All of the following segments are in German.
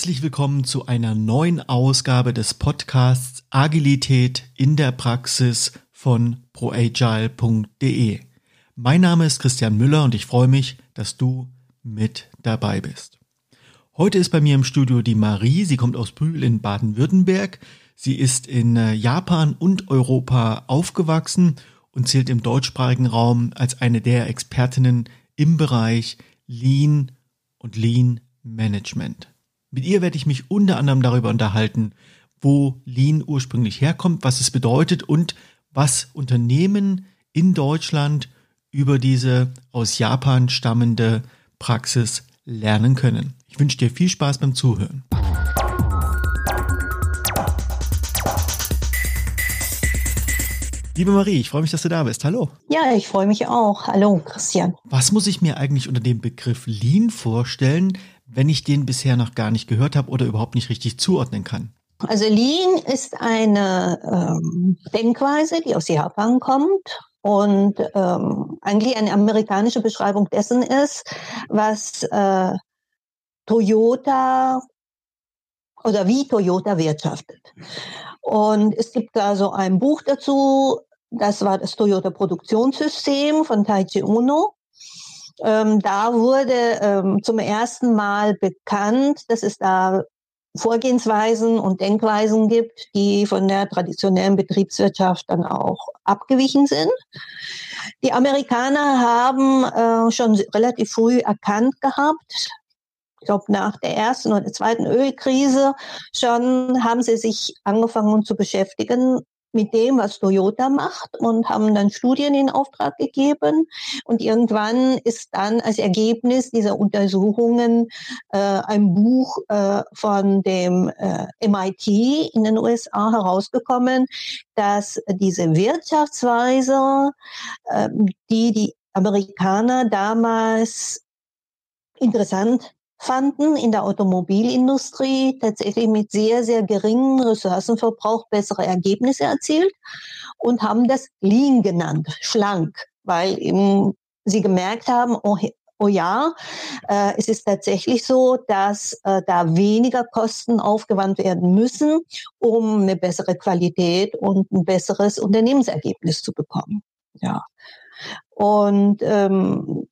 Herzlich willkommen zu einer neuen Ausgabe des Podcasts Agilität in der Praxis von proagile.de. Mein Name ist Christian Müller und ich freue mich, dass du mit dabei bist. Heute ist bei mir im Studio die Marie. Sie kommt aus Brühl in Baden-Württemberg. Sie ist in äh, Japan und Europa aufgewachsen und zählt im deutschsprachigen Raum als eine der Expertinnen im Bereich Lean und Lean Management. Mit ihr werde ich mich unter anderem darüber unterhalten, wo Lean ursprünglich herkommt, was es bedeutet und was Unternehmen in Deutschland über diese aus Japan stammende Praxis lernen können. Ich wünsche dir viel Spaß beim Zuhören. Liebe Marie, ich freue mich, dass du da bist. Hallo. Ja, ich freue mich auch. Hallo, Christian. Was muss ich mir eigentlich unter dem Begriff Lean vorstellen, wenn ich den bisher noch gar nicht gehört habe oder überhaupt nicht richtig zuordnen kann? Also Lean ist eine ähm, Denkweise, die aus Japan kommt und ähm, eigentlich eine amerikanische Beschreibung dessen ist, was äh, Toyota oder wie Toyota wirtschaftet. Und es gibt da so ein Buch dazu, das war das Toyota Produktionssystem von Taichi Uno. Ähm, da wurde ähm, zum ersten Mal bekannt, dass es da Vorgehensweisen und Denkweisen gibt, die von der traditionellen Betriebswirtschaft dann auch abgewichen sind. Die Amerikaner haben äh, schon relativ früh erkannt gehabt, ich glaube nach der ersten oder zweiten Ölkrise schon haben sie sich angefangen zu beschäftigen mit dem, was Toyota macht und haben dann Studien in Auftrag gegeben. Und irgendwann ist dann als Ergebnis dieser Untersuchungen äh, ein Buch äh, von dem äh, MIT in den USA herausgekommen, dass diese Wirtschaftsweise, äh, die die Amerikaner damals interessant fanden in der Automobilindustrie tatsächlich mit sehr, sehr geringem Ressourcenverbrauch bessere Ergebnisse erzielt und haben das Lean genannt, schlank, weil eben sie gemerkt haben, oh, oh ja, äh, es ist tatsächlich so, dass äh, da weniger Kosten aufgewandt werden müssen, um eine bessere Qualität und ein besseres Unternehmensergebnis zu bekommen. Ja. Und ähm,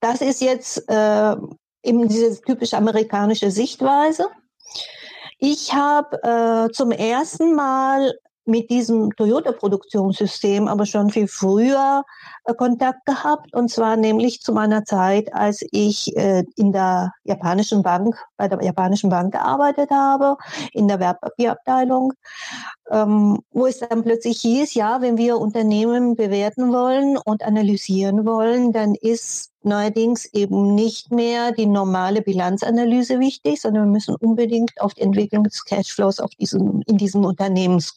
das ist jetzt äh, eben diese typische amerikanische Sichtweise. Ich habe äh, zum ersten Mal mit diesem Toyota-Produktionssystem aber schon viel früher äh, Kontakt gehabt. Und zwar nämlich zu meiner Zeit, als ich äh, in der japanischen Bank, bei der japanischen Bank gearbeitet habe, in der Wertpapierabteilung, ähm, wo es dann plötzlich hieß, ja, wenn wir Unternehmen bewerten wollen und analysieren wollen, dann ist neuerdings eben nicht mehr die normale Bilanzanalyse wichtig, sondern wir müssen unbedingt auf die Entwicklung des Cashflows auf diesem, in diesem Unternehmens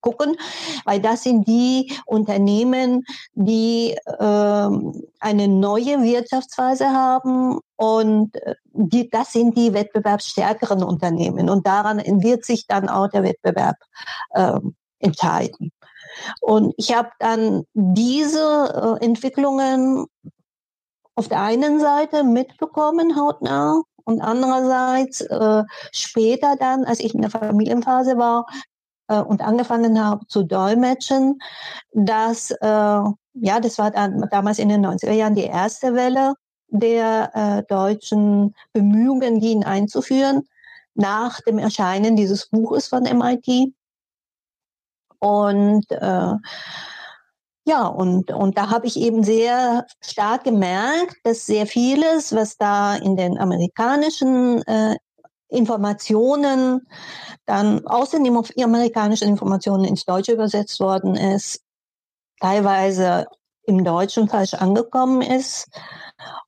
gucken, weil das sind die Unternehmen, die ähm, eine neue Wirtschaftsweise haben und äh, die, das sind die wettbewerbsstärkeren Unternehmen und daran wird sich dann auch der Wettbewerb ähm, entscheiden. Und ich habe dann diese äh, Entwicklungen auf der einen Seite mitbekommen, hautnah, und andererseits äh, später dann, als ich in der Familienphase war, äh, und angefangen habe zu dolmetschen, dass, äh, ja, das war dann, damals in den 90er Jahren die erste Welle der äh, deutschen Bemühungen, ihn einzuführen, nach dem Erscheinen dieses Buches von MIT. Und äh, ja, und, und da habe ich eben sehr stark gemerkt, dass sehr vieles, was da in den amerikanischen äh, Informationen dann aus den amerikanischen Informationen ins Deutsche übersetzt worden ist, teilweise im Deutschen falsch angekommen ist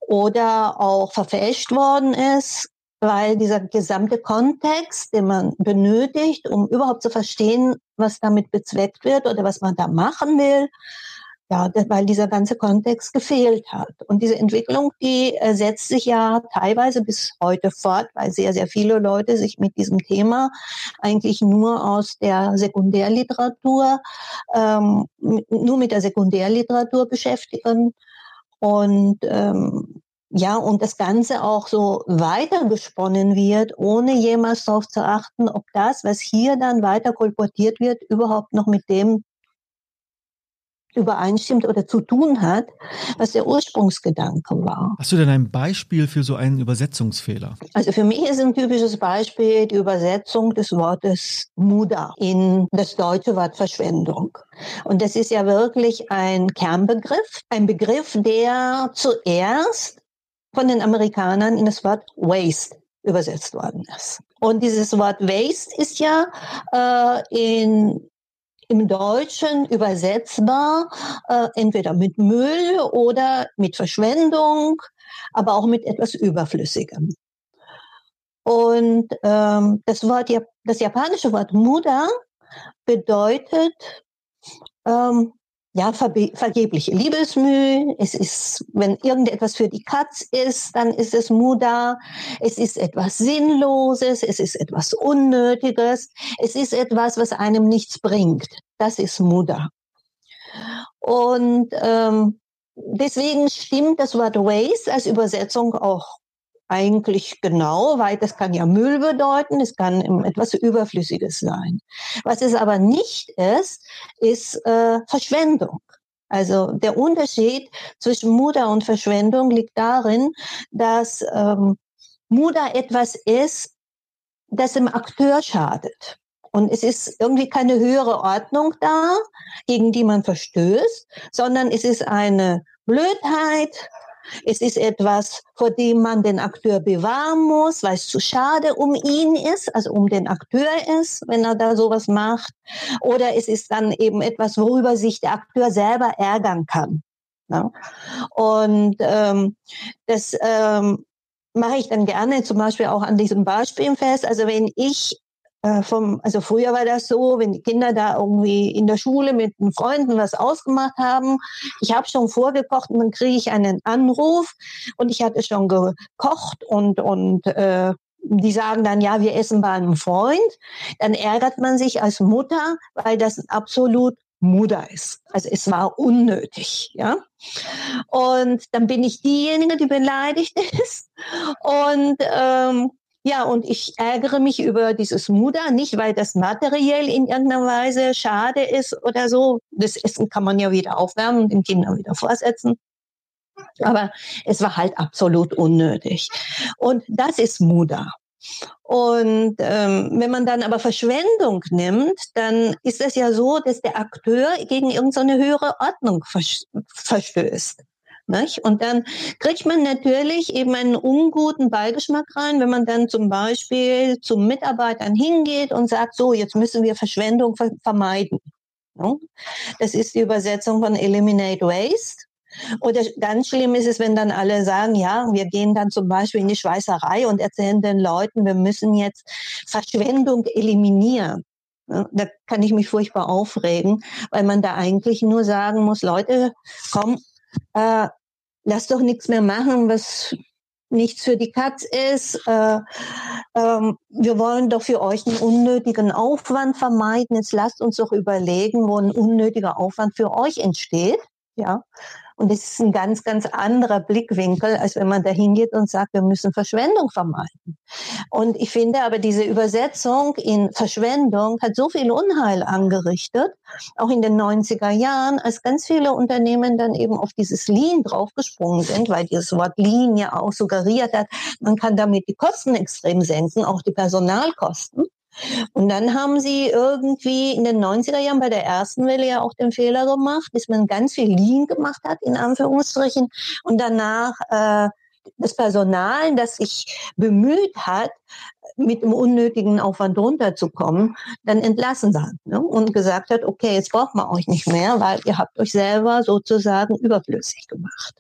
oder auch verfälscht worden ist, weil dieser gesamte Kontext, den man benötigt, um überhaupt zu verstehen, was damit bezweckt wird oder was man da machen will, ja, weil dieser ganze Kontext gefehlt hat. Und diese Entwicklung, die äh, setzt sich ja teilweise bis heute fort, weil sehr, sehr viele Leute sich mit diesem Thema eigentlich nur aus der Sekundärliteratur, ähm, nur mit der Sekundärliteratur beschäftigen. Und ähm, ja, und das Ganze auch so weitergesponnen wird, ohne jemals darauf zu achten, ob das, was hier dann weiter kolportiert wird, überhaupt noch mit dem übereinstimmt oder zu tun hat, was der Ursprungsgedanke war. Hast du denn ein Beispiel für so einen Übersetzungsfehler? Also für mich ist ein typisches Beispiel die Übersetzung des Wortes Muda in das deutsche Wort Verschwendung. Und das ist ja wirklich ein Kernbegriff, ein Begriff, der zuerst von den Amerikanern in das Wort Waste übersetzt worden ist. Und dieses Wort Waste ist ja äh, in im Deutschen übersetzbar, äh, entweder mit Müll oder mit Verschwendung, aber auch mit etwas Überflüssigem. Und ähm, das Wort, das japanische Wort Muda bedeutet ähm, ja, vergebliche Liebesmüh. Es ist, wenn irgendetwas für die Katz ist, dann ist es Muda. Es ist etwas Sinnloses. Es ist etwas Unnötiges. Es ist etwas, was einem nichts bringt. Das ist Muda. Und ähm, deswegen stimmt das Wort Waste als Übersetzung auch eigentlich genau, weil das kann ja Müll bedeuten, es kann etwas Überflüssiges sein. Was es aber nicht ist, ist äh, Verschwendung. Also der Unterschied zwischen Muda und Verschwendung liegt darin, dass ähm, Muda etwas ist, das dem Akteur schadet. Und es ist irgendwie keine höhere Ordnung da, gegen die man verstößt, sondern es ist eine Blödheit, es ist etwas, vor dem man den Akteur bewahren muss, weil es zu schade um ihn ist, also um den Akteur ist, wenn er da sowas macht. Oder es ist dann eben etwas, worüber sich der Akteur selber ärgern kann. Ja? Und ähm, das ähm, mache ich dann gerne zum Beispiel auch an diesem Beispiel fest. Also wenn ich vom, also früher war das so, wenn die Kinder da irgendwie in der Schule mit den Freunden was ausgemacht haben, ich habe schon vorgekocht und dann kriege ich einen Anruf und ich hatte schon gekocht und und äh, die sagen dann, ja, wir essen bei einem Freund, dann ärgert man sich als Mutter, weil das absolut Mutter ist. Also es war unnötig, ja. Und dann bin ich diejenige, die beleidigt ist. Und ähm, ja, und ich ärgere mich über dieses Muda, nicht weil das materiell in irgendeiner Weise schade ist oder so. Das Essen kann man ja wieder aufwärmen und den Kindern wieder vorsetzen. Aber es war halt absolut unnötig. Und das ist Muda. Und ähm, wenn man dann aber Verschwendung nimmt, dann ist es ja so, dass der Akteur gegen irgendeine höhere Ordnung verstößt. Nicht? Und dann kriegt man natürlich eben einen unguten Beigeschmack rein, wenn man dann zum Beispiel zu Mitarbeitern hingeht und sagt, so, jetzt müssen wir Verschwendung vermeiden. Das ist die Übersetzung von Eliminate Waste. Oder ganz schlimm ist es, wenn dann alle sagen, ja, wir gehen dann zum Beispiel in die Schweißerei und erzählen den Leuten, wir müssen jetzt Verschwendung eliminieren. Da kann ich mich furchtbar aufregen, weil man da eigentlich nur sagen muss, Leute, komm, äh, lass doch nichts mehr machen, was nichts für die Katz ist. Äh, ähm, wir wollen doch für euch einen unnötigen Aufwand vermeiden. Jetzt lasst uns doch überlegen, wo ein unnötiger Aufwand für euch entsteht. Ja, und das ist ein ganz, ganz anderer Blickwinkel, als wenn man da hingeht und sagt, wir müssen Verschwendung vermeiden. Und ich finde aber diese Übersetzung in Verschwendung hat so viel Unheil angerichtet, auch in den 90er Jahren, als ganz viele Unternehmen dann eben auf dieses Lean draufgesprungen sind, weil dieses Wort Lean ja auch suggeriert hat, man kann damit die Kosten extrem senken, auch die Personalkosten. Und dann haben sie irgendwie in den 90er Jahren bei der ersten Welle ja auch den Fehler gemacht, dass man ganz viel Lean gemacht hat, in Anführungsstrichen, und danach äh, das Personal, das sich bemüht hat, mit dem unnötigen Aufwand runterzukommen, dann entlassen hat ne? und gesagt hat, okay, jetzt braucht man euch nicht mehr, weil ihr habt euch selber sozusagen überflüssig gemacht.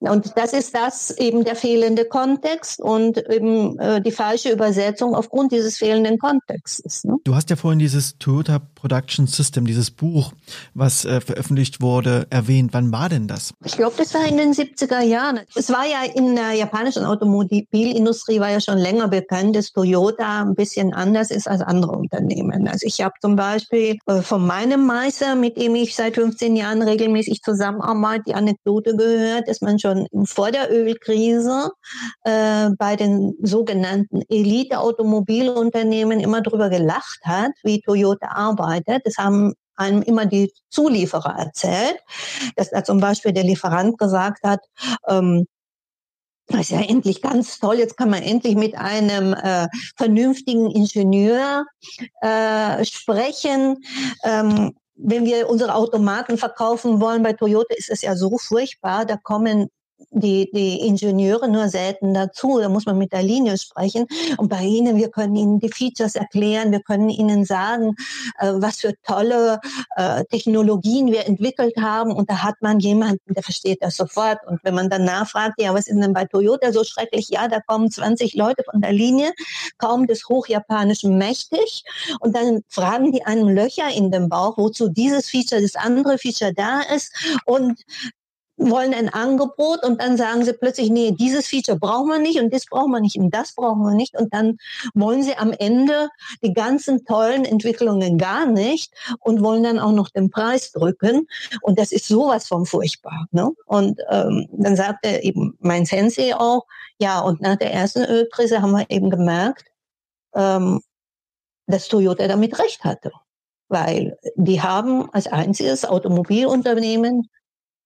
Und das ist das eben der fehlende Kontext und eben äh, die falsche Übersetzung aufgrund dieses fehlenden Kontextes. Ne? Du hast ja vorhin dieses Toyota Production System, dieses Buch, was äh, veröffentlicht wurde, erwähnt. Wann war denn das? Ich glaube, das war in den 70er Jahren. Es war ja in der japanischen Automobilindustrie war ja schon länger bekannt, dass Toyota ein bisschen anders ist als andere Unternehmen. Also ich habe zum Beispiel äh, von meinem Meister, mit dem ich seit 15 Jahren regelmäßig zusammenarbeite, die Anekdote gehört, dass man schon schon vor der Ölkrise äh, bei den sogenannten Elite-Automobilunternehmen immer drüber gelacht hat, wie Toyota arbeitet. Das haben einem immer die Zulieferer erzählt, dass da zum Beispiel der Lieferant gesagt hat, ähm, das ist ja endlich ganz toll. Jetzt kann man endlich mit einem äh, vernünftigen Ingenieur äh, sprechen. Ähm, wenn wir unsere Automaten verkaufen wollen bei Toyota, ist es ja so furchtbar. Da kommen die, die Ingenieure nur selten dazu. Da muss man mit der Linie sprechen. Und bei ihnen, wir können ihnen die Features erklären, wir können ihnen sagen, äh, was für tolle äh, Technologien wir entwickelt haben. Und da hat man jemanden, der versteht das sofort. Und wenn man dann nachfragt, ja, was ist denn bei Toyota so schrecklich? Ja, da kommen 20 Leute von der Linie, kaum des Hochjapanischen mächtig. Und dann fragen die einem Löcher in den Bauch, wozu dieses Feature, das andere Feature da ist. Und wollen ein Angebot und dann sagen sie plötzlich, nee, dieses Feature brauchen wir nicht und das brauchen wir nicht und das brauchen wir nicht und dann wollen sie am Ende die ganzen tollen Entwicklungen gar nicht und wollen dann auch noch den Preis drücken und das ist sowas von furchtbar. Ne? Und ähm, dann sagte eben mein Sensei auch, ja, und nach der ersten Ölkrise haben wir eben gemerkt, ähm, dass Toyota damit recht hatte. Weil die haben als einziges Automobilunternehmen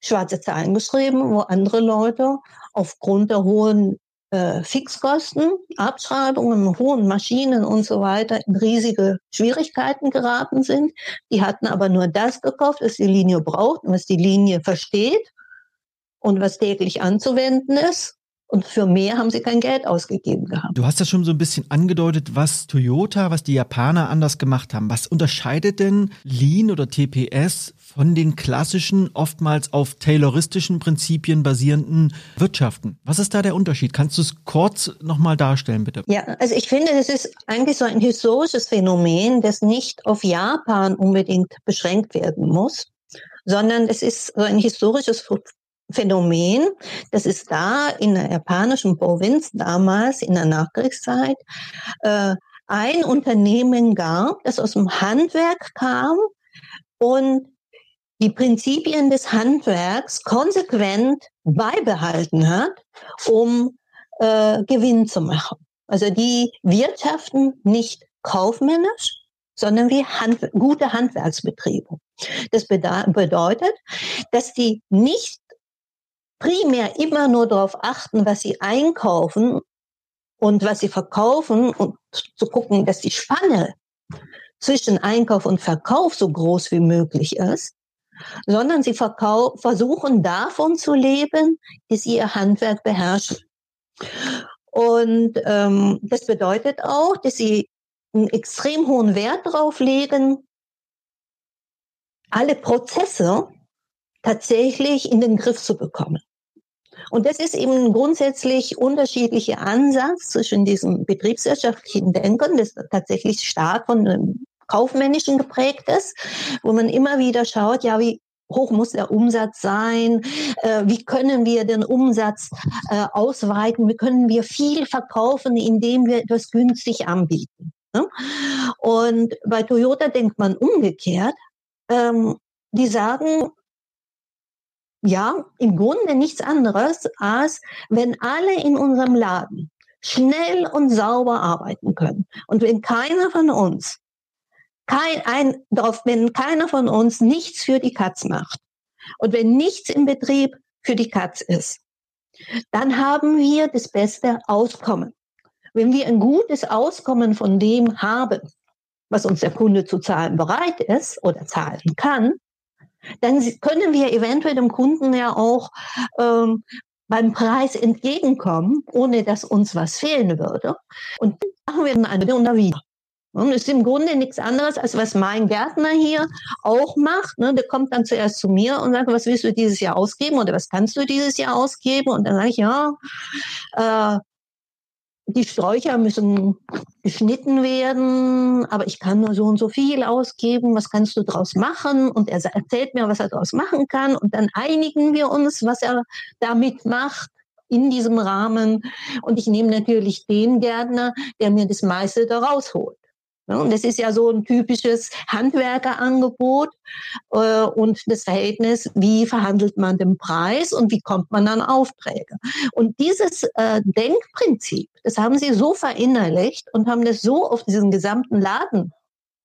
schwarze Zahlen geschrieben, wo andere Leute aufgrund der hohen äh, Fixkosten, Abschreibungen, hohen Maschinen und so weiter in riesige Schwierigkeiten geraten sind. Die hatten aber nur das gekauft, was die Linie braucht und was die Linie versteht und was täglich anzuwenden ist. Und für mehr haben sie kein Geld ausgegeben gehabt. Du hast ja schon so ein bisschen angedeutet, was Toyota, was die Japaner anders gemacht haben. Was unterscheidet denn Lean oder TPS von den klassischen, oftmals auf tayloristischen Prinzipien basierenden Wirtschaften? Was ist da der Unterschied? Kannst du es kurz nochmal darstellen, bitte? Ja, also ich finde, das ist eigentlich so ein historisches Phänomen, das nicht auf Japan unbedingt beschränkt werden muss sondern es ist so ein historisches Phänomen, das ist da in der japanischen Provinz damals in der Nachkriegszeit äh, ein Unternehmen gab, das aus dem Handwerk kam und die Prinzipien des Handwerks konsequent beibehalten hat, um äh, Gewinn zu machen. Also die wirtschaften nicht kaufmännisch, sondern wie Hand, gute Handwerksbetriebe. Das bedeutet, dass die nicht primär immer nur darauf achten, was sie einkaufen und was sie verkaufen und zu gucken, dass die Spanne zwischen Einkauf und Verkauf so groß wie möglich ist, sondern sie versuchen davon zu leben, dass sie ihr Handwerk beherrschen. Und ähm, das bedeutet auch, dass sie einen extrem hohen Wert darauf legen, alle Prozesse tatsächlich in den Griff zu bekommen. Und das ist eben ein grundsätzlich unterschiedlicher Ansatz zwischen diesem betriebswirtschaftlichen Denken, das tatsächlich stark von einem kaufmännischen geprägt ist, wo man immer wieder schaut, ja, wie hoch muss der Umsatz sein? Äh, wie können wir den Umsatz äh, ausweiten? Wie können wir viel verkaufen, indem wir etwas günstig anbieten? Ne? Und bei Toyota denkt man umgekehrt. Ähm, die sagen, ja, im Grunde nichts anderes, als wenn alle in unserem Laden schnell und sauber arbeiten können. Und wenn keiner von uns, kein, ein, wenn keiner von uns nichts für die Katz macht und wenn nichts im Betrieb für die Katz ist, dann haben wir das beste Auskommen. Wenn wir ein gutes Auskommen von dem haben, was uns der Kunde zu zahlen bereit ist oder zahlen kann, dann können wir eventuell dem Kunden ja auch ähm, beim Preis entgegenkommen, ohne dass uns was fehlen würde. Und machen wir dann eine und wieder. Und ist im Grunde nichts anderes, als was mein Gärtner hier auch macht. Ne? Der kommt dann zuerst zu mir und sagt, was willst du dieses Jahr ausgeben oder was kannst du dieses Jahr ausgeben? Und dann sage ich, ja, äh, die Sträucher müssen geschnitten werden, aber ich kann nur so und so viel ausgeben. Was kannst du daraus machen? Und er erzählt mir, was er daraus machen kann. Und dann einigen wir uns, was er damit macht in diesem Rahmen. Und ich nehme natürlich den Gärtner, der mir das meiste daraus holt. Und das ist ja so ein typisches Handwerkerangebot äh, und das Verhältnis, wie verhandelt man den Preis und wie kommt man an Aufträge. Und dieses äh, Denkprinzip, das haben sie so verinnerlicht und haben das so auf diesen gesamten Laden,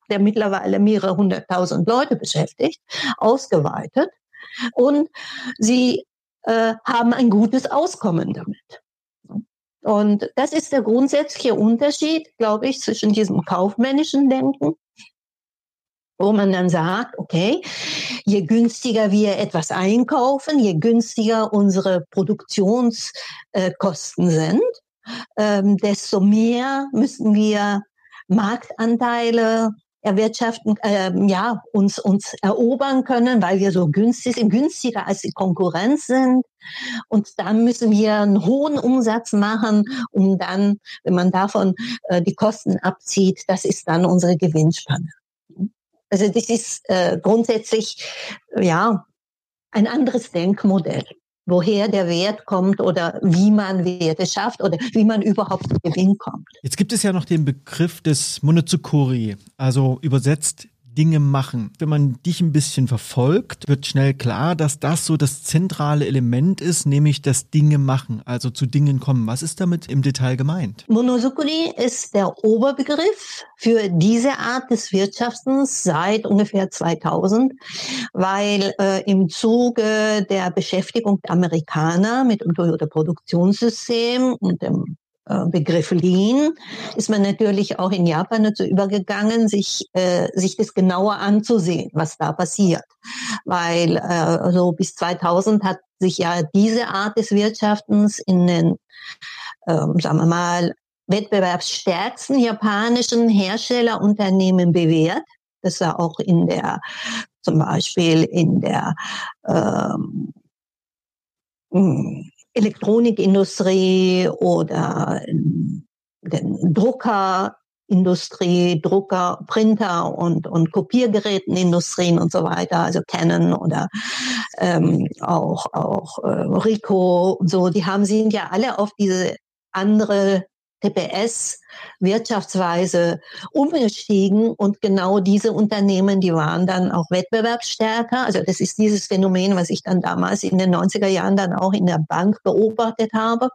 der mittlerweile mehrere hunderttausend Leute beschäftigt, ausgeweitet. Und sie äh, haben ein gutes Auskommen damit. Und das ist der grundsätzliche Unterschied, glaube ich, zwischen diesem kaufmännischen Denken, wo man dann sagt, okay, je günstiger wir etwas einkaufen, je günstiger unsere Produktionskosten sind, ähm, desto mehr müssen wir Marktanteile erwirtschaften, äh, ja, uns, uns erobern können, weil wir so günstig sind, günstiger als die Konkurrenz sind. Und dann müssen wir einen hohen Umsatz machen, um dann, wenn man davon äh, die Kosten abzieht, das ist dann unsere Gewinnspanne. Also das ist äh, grundsätzlich, ja, ein anderes Denkmodell woher der Wert kommt oder wie man Werte schafft oder wie man überhaupt zu Gewinn kommt. Jetzt gibt es ja noch den Begriff des Monozukuri, also übersetzt Dinge machen. Wenn man dich ein bisschen verfolgt, wird schnell klar, dass das so das zentrale Element ist, nämlich das Dinge machen, also zu Dingen kommen. Was ist damit im Detail gemeint? Monozukuri ist der Oberbegriff für diese Art des Wirtschaftens seit ungefähr 2000, weil äh, im Zuge der Beschäftigung der Amerikaner mit dem Toyota Produktionssystem und dem Begriff Lean ist man natürlich auch in Japan dazu übergegangen, sich, äh, sich das genauer anzusehen, was da passiert. Weil äh, so bis 2000 hat sich ja diese Art des Wirtschaftens in den, ähm, sagen wir mal, wettbewerbsstärksten japanischen Herstellerunternehmen bewährt. Das war auch in der, zum Beispiel in der ähm, hm, Elektronikindustrie oder den Druckerindustrie, Drucker, Printer und, und Kopiergerätenindustrien und so weiter, also Canon oder ähm, auch, auch äh, Rico und so, die haben sind ja alle auf diese andere TPS-Wirtschaftsweise umgestiegen und genau diese Unternehmen, die waren dann auch wettbewerbsstärker. Also das ist dieses Phänomen, was ich dann damals in den 90er Jahren dann auch in der Bank beobachtet habe.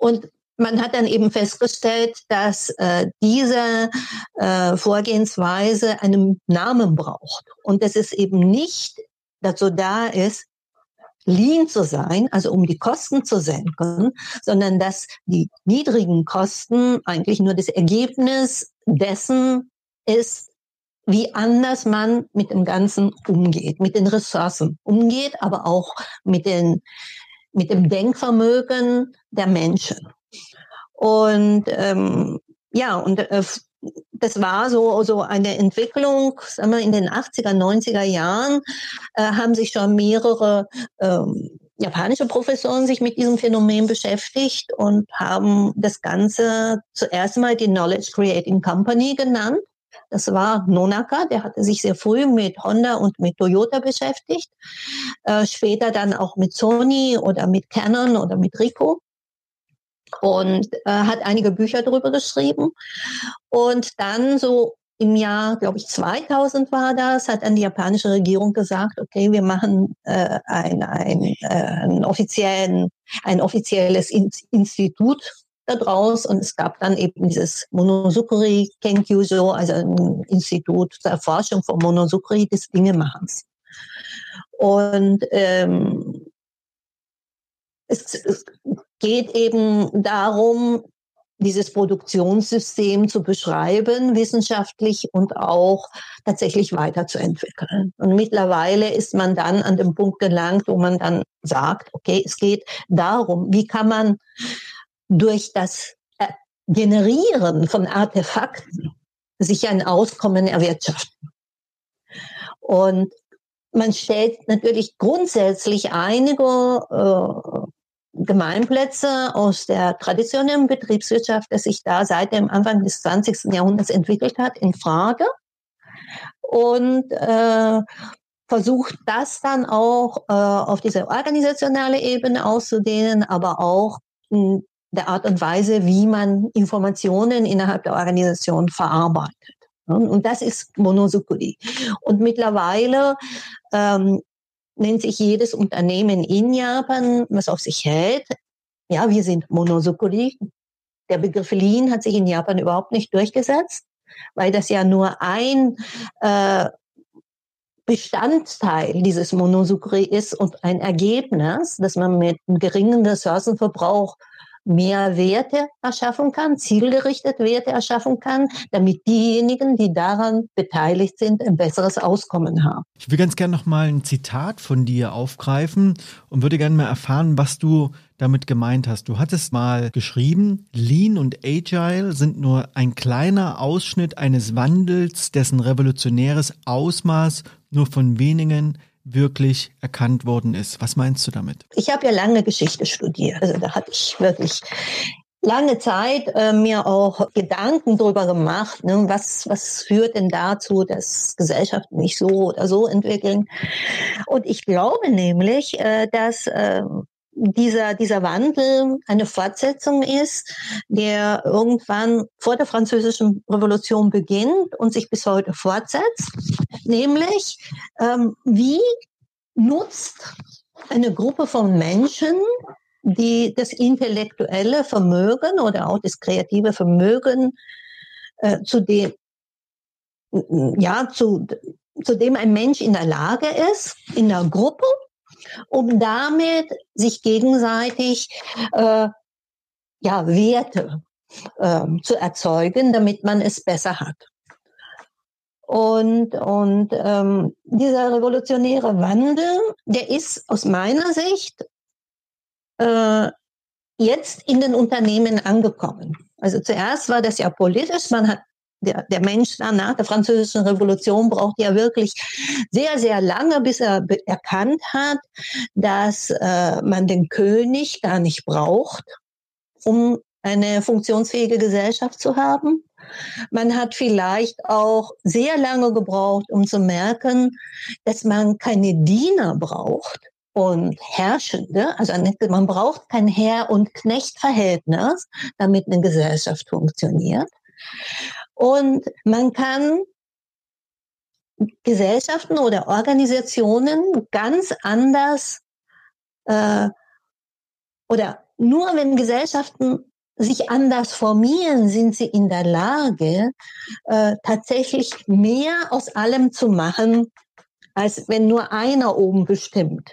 Und man hat dann eben festgestellt, dass äh, diese äh, Vorgehensweise einen Namen braucht und dass es eben nicht dazu da ist, lean zu sein, also um die Kosten zu senken, sondern dass die niedrigen Kosten eigentlich nur das Ergebnis dessen ist, wie anders man mit dem Ganzen umgeht, mit den Ressourcen umgeht, aber auch mit, den, mit dem Denkvermögen der Menschen. Und ähm, ja, und äh, das war so, so eine Entwicklung, sagen wir, in den 80er, 90er Jahren äh, haben sich schon mehrere ähm, japanische Professoren sich mit diesem Phänomen beschäftigt und haben das Ganze zuerst mal die Knowledge Creating Company genannt. Das war Nonaka, der hatte sich sehr früh mit Honda und mit Toyota beschäftigt, äh, später dann auch mit Sony oder mit Canon oder mit Ricoh und äh, hat einige Bücher darüber geschrieben. Und dann so im Jahr, glaube ich, 2000 war das, hat dann die japanische Regierung gesagt, okay, wir machen äh, ein, ein, äh, offiziellen, ein offizielles Institut daraus und es gab dann eben dieses Monosukuri Kenkyujo, also ein Institut zur Erforschung von Monosukuri des Dingemachens. Und ähm, es, es geht eben darum, dieses Produktionssystem zu beschreiben, wissenschaftlich und auch tatsächlich weiterzuentwickeln. Und mittlerweile ist man dann an dem Punkt gelangt, wo man dann sagt, okay, es geht darum, wie kann man durch das Generieren von Artefakten sich ein Auskommen erwirtschaften. Und man stellt natürlich grundsätzlich einige äh, Gemeinplätze aus der traditionellen Betriebswirtschaft, das sich da seit dem Anfang des 20. Jahrhunderts entwickelt hat, in Frage und äh, versucht das dann auch äh, auf diese organisationale Ebene auszudehnen, aber auch hm, der Art und Weise, wie man Informationen innerhalb der Organisation verarbeitet. Und das ist Monosukuri. Und mittlerweile ähm, nennt sich jedes Unternehmen in Japan, was auf sich hält, ja, wir sind Monosukuri. Der Begriff Lean hat sich in Japan überhaupt nicht durchgesetzt, weil das ja nur ein äh, Bestandteil dieses Monosukuri ist und ein Ergebnis, dass man mit einem geringen Ressourcenverbrauch mehr Werte erschaffen kann, zielgerichtet Werte erschaffen kann, damit diejenigen, die daran beteiligt sind, ein besseres Auskommen haben. Ich will ganz gerne noch mal ein Zitat von dir aufgreifen und würde gerne mal erfahren, was du damit gemeint hast. Du hattest mal geschrieben, Lean und Agile sind nur ein kleiner Ausschnitt eines Wandels, dessen revolutionäres Ausmaß nur von wenigen wirklich erkannt worden ist. Was meinst du damit? Ich habe ja lange Geschichte studiert. Also da hatte ich wirklich lange Zeit äh, mir auch Gedanken darüber gemacht, ne, was, was führt denn dazu, dass Gesellschaften nicht so oder so entwickeln. Und ich glaube nämlich, äh, dass äh, dieser, dieser Wandel eine Fortsetzung ist, der irgendwann vor der Französischen Revolution beginnt und sich bis heute fortsetzt. Nämlich, ähm, wie nutzt eine Gruppe von Menschen, die das intellektuelle Vermögen oder auch das kreative Vermögen äh, zu dem, ja, zu, zu dem ein Mensch in der Lage ist, in der Gruppe um damit sich gegenseitig äh, ja, Werte äh, zu erzeugen, damit man es besser hat. Und, und ähm, dieser revolutionäre Wandel, der ist aus meiner Sicht äh, jetzt in den Unternehmen angekommen. Also zuerst war das ja politisch, man hat der, der Mensch dann nach der französischen Revolution braucht ja wirklich sehr, sehr lange, bis er erkannt hat, dass äh, man den König gar nicht braucht, um eine funktionsfähige Gesellschaft zu haben. Man hat vielleicht auch sehr lange gebraucht, um zu merken, dass man keine Diener braucht und Herrschende. Also man braucht kein Herr- und Knechtverhältnis, damit eine Gesellschaft funktioniert. Und man kann Gesellschaften oder Organisationen ganz anders äh, oder nur wenn Gesellschaften sich anders formieren, sind sie in der Lage, äh, tatsächlich mehr aus allem zu machen, als wenn nur einer oben bestimmt.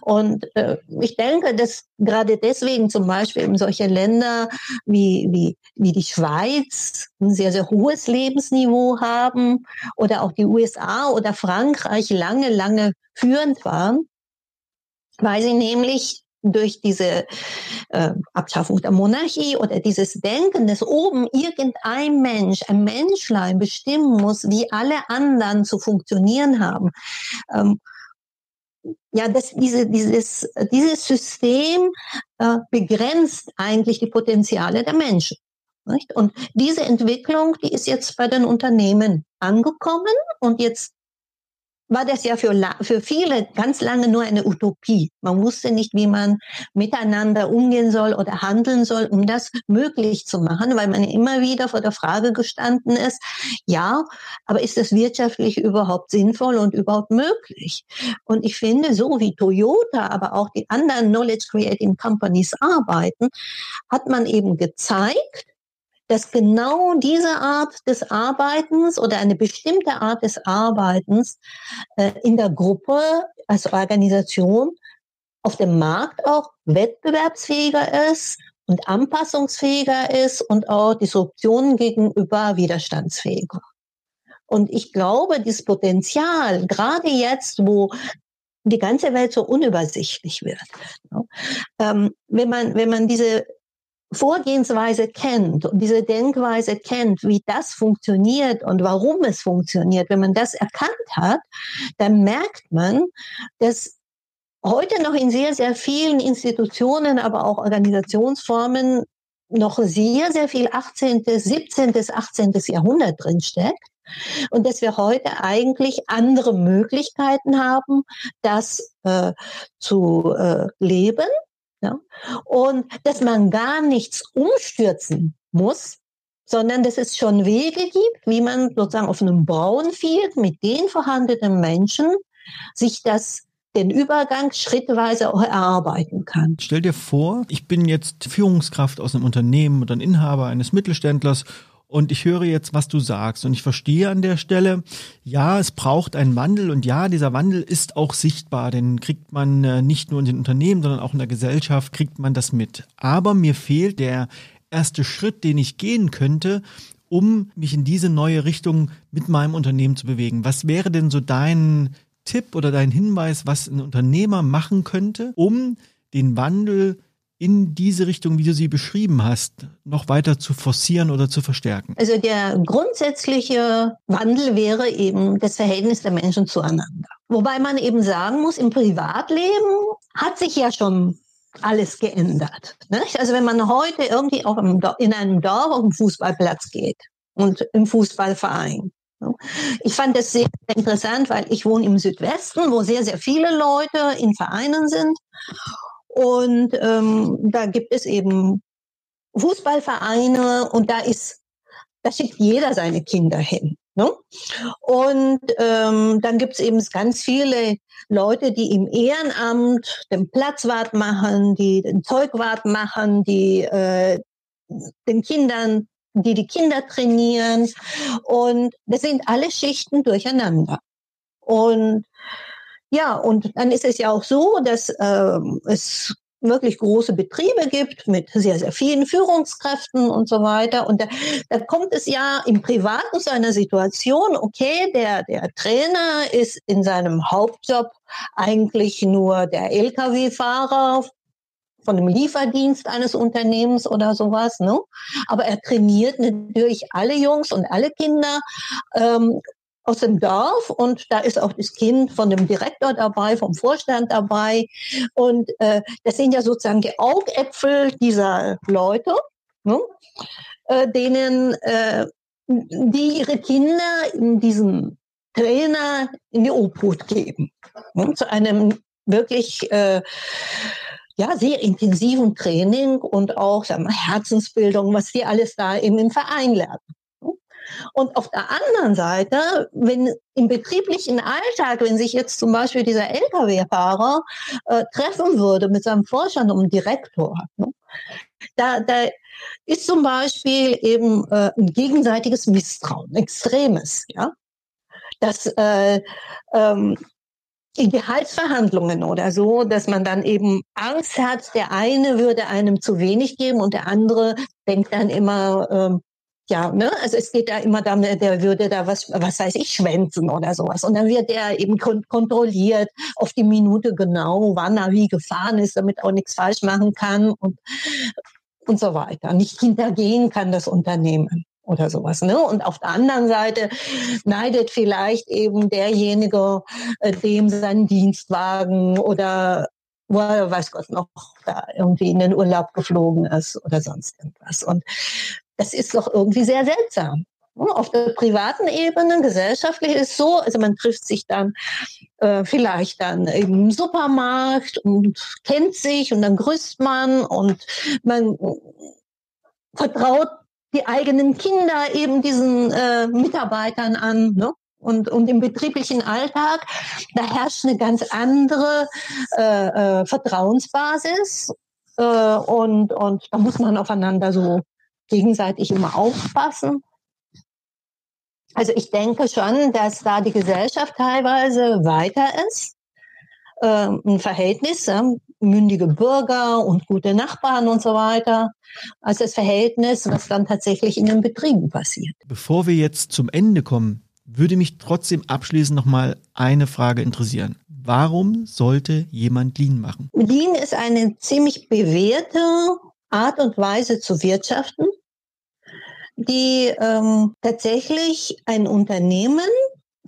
Und äh, ich denke, dass gerade deswegen zum Beispiel in solche Länder wie, wie, wie die Schweiz ein sehr, sehr hohes Lebensniveau haben oder auch die USA oder Frankreich lange, lange führend waren, weil sie nämlich durch diese äh, Abschaffung der Monarchie oder dieses Denken, dass oben irgendein Mensch, ein Menschlein bestimmen muss, wie alle anderen zu funktionieren haben, ähm, ja, das, diese, dieses, dieses System äh, begrenzt eigentlich die Potenziale der Menschen. Nicht? Und diese Entwicklung, die ist jetzt bei den Unternehmen angekommen und jetzt war das ja für, für viele ganz lange nur eine Utopie. Man wusste nicht, wie man miteinander umgehen soll oder handeln soll, um das möglich zu machen, weil man immer wieder vor der Frage gestanden ist, ja, aber ist das wirtschaftlich überhaupt sinnvoll und überhaupt möglich? Und ich finde, so wie Toyota, aber auch die anderen Knowledge Creating Companies arbeiten, hat man eben gezeigt, dass genau diese Art des Arbeitens oder eine bestimmte Art des Arbeitens äh, in der Gruppe als Organisation auf dem Markt auch wettbewerbsfähiger ist und anpassungsfähiger ist und auch Disruptionen gegenüber widerstandsfähiger. Und ich glaube, dieses Potenzial, gerade jetzt, wo die ganze Welt so unübersichtlich wird, ne, ähm, wenn man, wenn man diese Vorgehensweise kennt und diese Denkweise kennt, wie das funktioniert und warum es funktioniert, wenn man das erkannt hat, dann merkt man, dass heute noch in sehr, sehr vielen Institutionen, aber auch Organisationsformen noch sehr, sehr viel 18., 17., 18. Jahrhundert drinsteckt. Und dass wir heute eigentlich andere Möglichkeiten haben, das äh, zu äh, leben Ja? Und dass man gar nichts umstürzen muss, sondern dass es schon Wege gibt, wie man sozusagen auf einem Brownfield mit den vorhandenen Menschen sich das den Übergang schrittweise auch erarbeiten kann. Stell dir vor, ich bin jetzt Führungskraft aus einem Unternehmen oder ein Inhaber eines Mittelständlers und ich höre jetzt, was du sagst und ich verstehe an der Stelle, ja, es braucht einen Wandel und ja, dieser Wandel ist auch sichtbar, den kriegt man äh, nicht nur in den Unternehmen, sondern auch in der Gesellschaft kriegt man das mit. Aber mir fehlt der erste Schritt, den ich gehen könnte, um mich in diese neue Richtung mit meinem Unternehmen zu bewegen? Was wäre denn so dein Tipp oder dein Hinweis, was ein Unternehmer machen könnte, um den Wandel in diese Richtung, wie du sie beschrieben hast, noch weiter zu forcieren oder zu verstärken? Also der grundsätzliche Wandel wäre eben das Verhältnis der Menschen zueinander. Wobei man eben sagen muss, im Privatleben hat sich ja schon alles geändert. Nicht? Also wenn man heute irgendwie auch in einem Dorf auf dem Fußballplatz geht und im Fußballverein. Ich fand das sehr interessant, weil ich wohne im Südwesten, wo sehr, sehr viele Leute in Vereinen sind. Und ähm, da gibt es eben Fußballvereine und da ist, da schickt jeder seine Kinder hin. Ne? Und ähm, dann gibt es eben ganz viele Leute, die im Ehrenamt den Platzwart machen, die den Zeugwart machen, die äh, den Kindern, die die Kinder trainieren. Und das sind alle Schichten durcheinander. Und ja, und dann ist es ja auch so, dass äh, es wirklich große Betriebe gibt mit sehr, sehr vielen Führungskräften und so weiter. Und da, da kommt es ja im Privaten zu einer Situation, okay, der, der Trainer ist in seinem Hauptjob eigentlich nur der Lkw-Fahrer von einem Lieferdienst eines Unternehmens oder sowas. Ne? Aber er trainiert natürlich alle Jungs und alle Kinder ähm, aus dem Dorf und da ist auch das Kind von dem Direktor dabei, vom Vorstand dabei. Und äh, das sind ja sozusagen die Augäpfel dieser Leute, ne? äh, denen äh, die ihre Kinder in diesem Trainer in die Obhut geben. Ne? Zu einem wirklich äh, ja, sehr intensiven Training und auch sagen wir, Herzensbildung, was die alles da eben im Verein lernen. Und auf der anderen Seite, wenn im betrieblichen Alltag, wenn sich jetzt zum Beispiel dieser Lkw-Fahrer äh, treffen würde mit seinem Vorstand und Direktor, ne, da, da ist zum Beispiel eben äh, ein gegenseitiges Misstrauen, extremes, ja. Das äh, ähm, in Gehaltsverhandlungen oder so, dass man dann eben Angst hat, der eine würde einem zu wenig geben und der andere denkt dann immer, ähm, ja, ne, also es geht da immer darum, der würde da was, was weiß ich, schwänzen oder sowas. Und dann wird der eben kon kontrolliert auf die Minute genau, wann er wie gefahren ist, damit auch nichts falsch machen kann und, und so weiter. Nicht hintergehen kann das Unternehmen oder sowas. Ne? Und auf der anderen Seite neidet vielleicht eben derjenige, äh, dem sein Dienstwagen oder er, weiß Gott noch, da irgendwie in den Urlaub geflogen ist oder sonst irgendwas. Und das ist doch irgendwie sehr seltsam. Auf der privaten Ebene, gesellschaftlich ist so, also man trifft sich dann äh, vielleicht dann im Supermarkt und kennt sich und dann grüßt man und man vertraut die eigenen Kinder eben diesen äh, Mitarbeitern an. Ne? Und, und im betrieblichen Alltag, da herrscht eine ganz andere äh, äh, Vertrauensbasis. Äh, und, und da muss man aufeinander so gegenseitig immer aufpassen. Also ich denke schon, dass da die Gesellschaft teilweise weiter ist. Ähm, ein Verhältnis, mündige Bürger und gute Nachbarn und so weiter, als das Verhältnis, was dann tatsächlich in den Betrieben passiert. Bevor wir jetzt zum Ende kommen, würde mich trotzdem abschließend nochmal eine Frage interessieren. Warum sollte jemand Lean machen? Lean ist eine ziemlich bewährte Art und Weise zu wirtschaften, die ähm, tatsächlich ein Unternehmen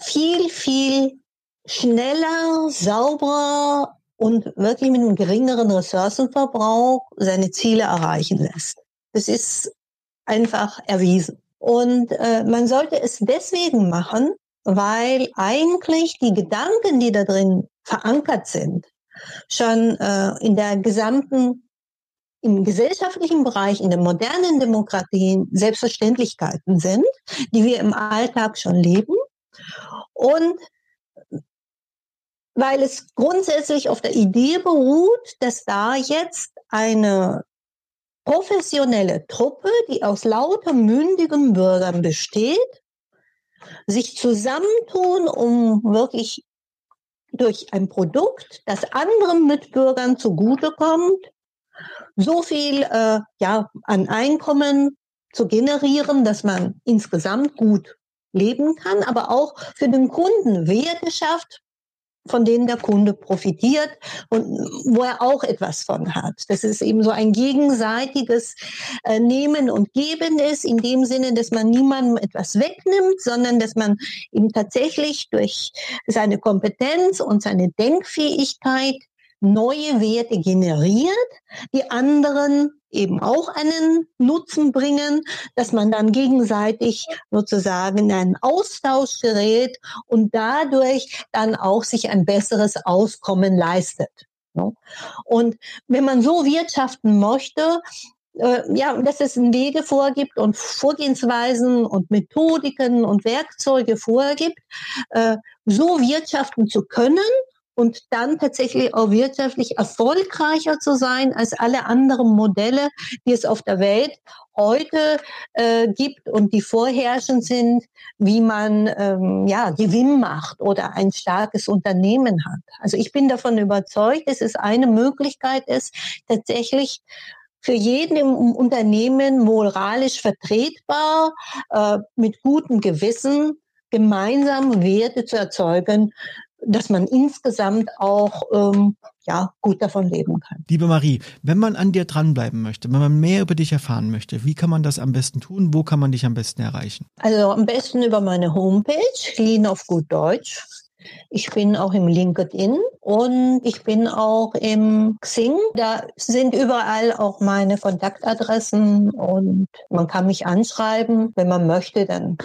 viel, viel schneller, sauberer und wirklich mit einem geringeren Ressourcenverbrauch seine Ziele erreichen lässt. Das ist einfach erwiesen. Und äh, man sollte es deswegen machen, weil eigentlich die Gedanken, die da drin verankert sind, schon äh, in der gesamten im gesellschaftlichen Bereich, in den modernen Demokratien Selbstverständlichkeiten sind, die wir im Alltag schon leben. Und weil es grundsätzlich auf der Idee beruht, dass da jetzt eine professionelle Truppe, die aus lauter mündigen Bürgern besteht, sich zusammentun, um wirklich durch ein Produkt, das anderen Mitbürgern zugutekommt, so viel äh, ja, an Einkommen zu generieren, dass man insgesamt gut leben kann, aber auch für den Kunden Werte schafft, von denen der Kunde profitiert und wo er auch etwas von hat. Das ist eben so ein gegenseitiges äh, Nehmen und Geben ist, in dem Sinne, dass man niemandem etwas wegnimmt, sondern dass man ihm tatsächlich durch seine Kompetenz und seine Denkfähigkeit neue Werte generiert, die anderen eben auch einen Nutzen bringen, dass man dann gegenseitig sozusagen in einen Austausch gerät und dadurch dann auch sich ein besseres Auskommen leistet. Und wenn man so wirtschaften möchte, äh, ja, dass es Wege vorgibt und Vorgehensweisen und Methodiken und Werkzeuge vorgibt, äh, so wirtschaften zu können und dann tatsächlich auch wirtschaftlich erfolgreicher zu sein als alle anderen Modelle, die es auf der Welt heute äh, gibt und die vorherrschend sind, wie man ähm, ja Gewinn macht oder ein starkes Unternehmen hat. Also ich bin davon überzeugt, dass es eine Möglichkeit ist, tatsächlich für jeden im Unternehmen moralisch vertretbar, äh, mit gutem Gewissen gemeinsam Werte zu erzeugen, dass man insgesamt auch ähm, ja, gut davon leben kann. Liebe Marie, wenn man an dir dranbleiben möchte, wenn man mehr über dich erfahren möchte, wie kann man das am besten tun? Wo kann man dich am besten erreichen? Also am besten über meine Homepage, Lean auf gut Deutsch. Ich bin auch im LinkedIn und ich bin auch im Xing. Da sind überall auch meine Kontaktadressen und man kann mich anschreiben, wenn man möchte. Dann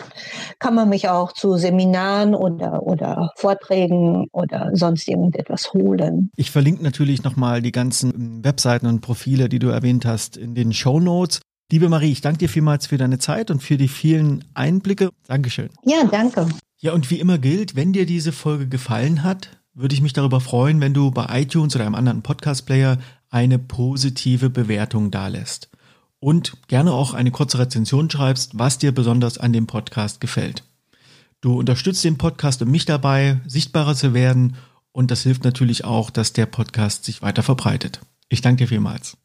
kann man mich auch zu Seminaren oder, oder Vorträgen oder sonst irgendetwas holen. Ich verlinke natürlich nochmal die ganzen Webseiten und Profile, die du erwähnt hast, in den Show Notes. Liebe Marie, ich danke dir vielmals für deine Zeit und für die vielen Einblicke. Dankeschön. Ja, danke. Ja, und wie immer gilt, wenn dir diese Folge gefallen hat, würde ich mich darüber freuen, wenn du bei iTunes oder einem anderen Podcast-Player eine positive Bewertung dalässt. Und gerne auch eine kurze Rezension schreibst, was dir besonders an dem Podcast gefällt. Du unterstützt den Podcast und mich dabei, sichtbarer zu werden und das hilft natürlich auch, dass der Podcast sich weiter verbreitet. Ich danke dir vielmals.